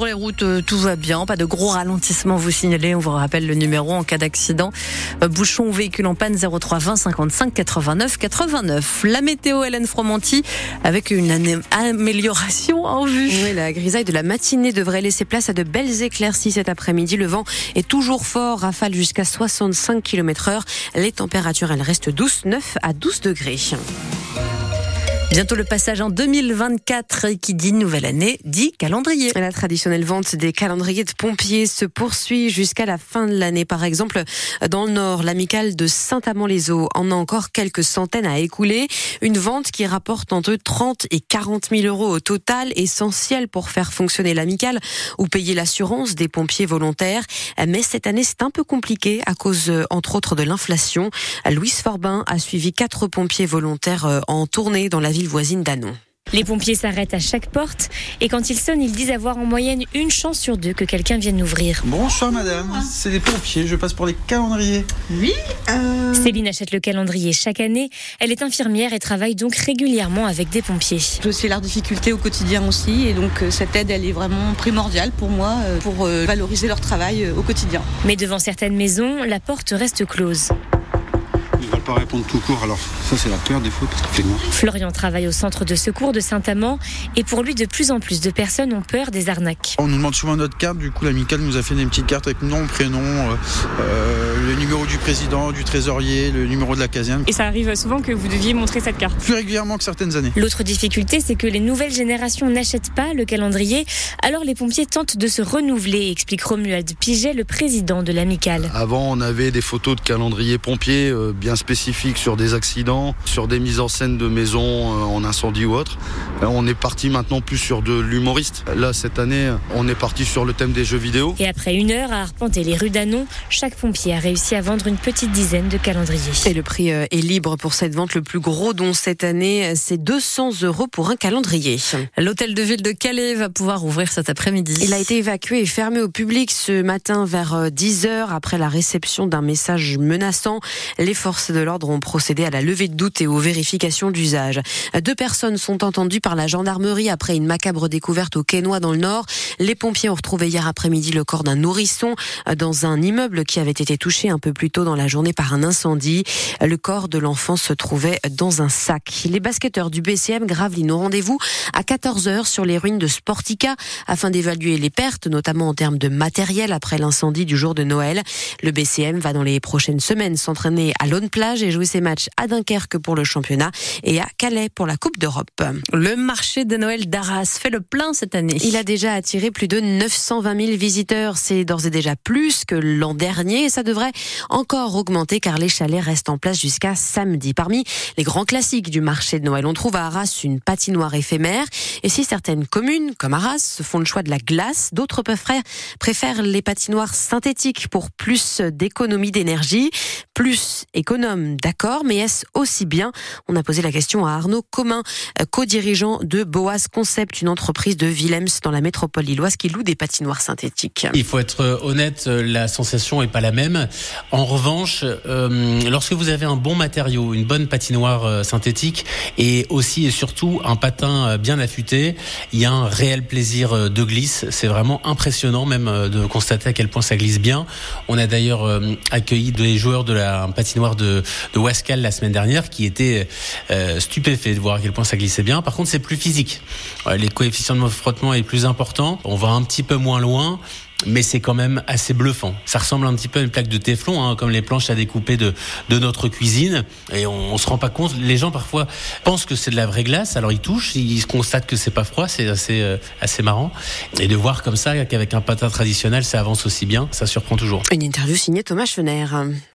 Sur les routes, euh, tout va bien, pas de gros ralentissements vous signalez. On vous rappelle le numéro en cas d'accident. Euh, bouchon ou véhicule en panne 03 20 55 89 89. La météo Hélène Fromanti avec une amélioration en vue. Oui, la grisaille de la matinée devrait laisser place à de belles éclaircies cet après-midi. Le vent est toujours fort, rafale jusqu'à 65 km heure. Les températures, elles restent douces, 9 à 12 degrés. Bientôt le passage en 2024 qui dit nouvelle année dit calendrier. La traditionnelle vente des calendriers de pompiers se poursuit jusqu'à la fin de l'année. Par exemple, dans le Nord, l'amicale de Saint-Amand-les-Eaux en a encore quelques centaines à écouler. Une vente qui rapporte entre 30 et 40 000 euros au total, essentiel pour faire fonctionner l'amicale ou payer l'assurance des pompiers volontaires. Mais cette année, c'est un peu compliqué à cause, entre autres, de l'inflation. Louise Forbin a suivi quatre pompiers volontaires euh, en tournée dans la ville voisine d'Anon. Les pompiers s'arrêtent à chaque porte et quand ils sonnent, ils disent avoir en moyenne une chance sur deux que quelqu'un vienne ouvrir. Bonsoir madame, c'est les pompiers, je passe pour les calendriers. Oui. Euh... Céline achète le calendrier chaque année. Elle est infirmière et travaille donc régulièrement avec des pompiers. Je sais leur difficulté au quotidien aussi et donc euh, cette aide elle est vraiment primordiale pour moi euh, pour euh, valoriser leur travail au quotidien. Mais devant certaines maisons, la porte reste close pas répondre tout court. Alors ça c'est la peur des fois parce qu'il fait noir. Florian travaille au centre de secours de Saint-Amand et pour lui de plus en plus de personnes ont peur des arnaques. On nous demande souvent notre carte, du coup l'amicale nous a fait des petites cartes avec nom, prénom, euh, euh, le numéro du président, du trésorier, le numéro de la caserne. Et ça arrive souvent que vous deviez montrer cette carte Plus régulièrement que certaines années. L'autre difficulté c'est que les nouvelles générations n'achètent pas le calendrier, alors les pompiers tentent de se renouveler, explique Romuald Piget, le président de l'amicale. Avant on avait des photos de calendrier pompiers euh, bien spécifiques sur des accidents, sur des mises en scène de maisons euh, en incendie ou autre. Euh, on est parti maintenant plus sur de l'humoriste. Là, cette année, on est parti sur le thème des jeux vidéo. Et après une heure à arpenter les rues d'Anon, chaque pompier a réussi à vendre une petite dizaine de calendriers. Et le prix euh, est libre pour cette vente. Le plus gros don cette année, c'est 200 euros pour un calendrier. L'hôtel de ville de Calais va pouvoir ouvrir cet après-midi. Il a été évacué et fermé au public ce matin vers 10 heures après la réception d'un message menaçant. Les forces de l'ordre ont procédé à la levée de doute et aux vérifications d'usage. Deux personnes sont entendues par la gendarmerie après une macabre découverte au Quénois dans le Nord. Les pompiers ont retrouvé hier après-midi le corps d'un nourrisson dans un immeuble qui avait été touché un peu plus tôt dans la journée par un incendie. Le corps de l'enfant se trouvait dans un sac. Les basketteurs du BCM Gravelines ont rendez-vous à 14h sur les ruines de Sportica afin d'évaluer les pertes, notamment en termes de matériel après l'incendie du jour de Noël. Le BCM va dans les prochaines semaines s'entraîner à Lone Plage et jouer ses matchs à Dunkerque pour le championnat et à Calais pour la Coupe d'Europe. Le marché de Noël d'Arras fait le plein cette année. Il a déjà attiré plus de 920 000 visiteurs. C'est d'ores et déjà plus que l'an dernier et ça devrait encore augmenter car les chalets restent en place jusqu'à samedi. Parmi les grands classiques du marché de Noël, on trouve à Arras une patinoire éphémère et si certaines communes, comme Arras, font le choix de la glace, d'autres préfèrent les patinoires synthétiques pour plus d'économie d'énergie, plus économe, d'accord, mais est-ce aussi bien On a posé la question à Arnaud Commun, euh, co-dirigeant de Boas Concept, une entreprise de Willems dans la métropole lilloise qui loue des patinoires synthétiques. Il faut être euh, honnête, euh, la sensation est pas la même. En revanche, lorsque vous avez un bon matériau, une bonne patinoire synthétique et aussi et surtout un patin bien affûté, il y a un réel plaisir de glisse. C'est vraiment impressionnant même de constater à quel point ça glisse bien. On a d'ailleurs accueilli des joueurs de la patinoire de, de Wascal la semaine dernière qui était euh, stupéfait de voir à quel point ça glissait bien. Par contre, c'est plus physique. Euh, les coefficients de frottement est plus important. On va un petit peu moins loin mais c'est quand même assez bluffant. Ça ressemble un petit peu à une plaque de téflon, hein, comme les planches à découper de, de notre cuisine. Et on, on, se rend pas compte. Les gens parfois pensent que c'est de la vraie glace, alors ils touchent, ils constatent que c'est pas froid, c'est assez euh, assez marrant. Et de voir comme ça qu'avec un patin traditionnel, ça avance aussi bien, ça surprend toujours. Une interview signée Thomas Fener.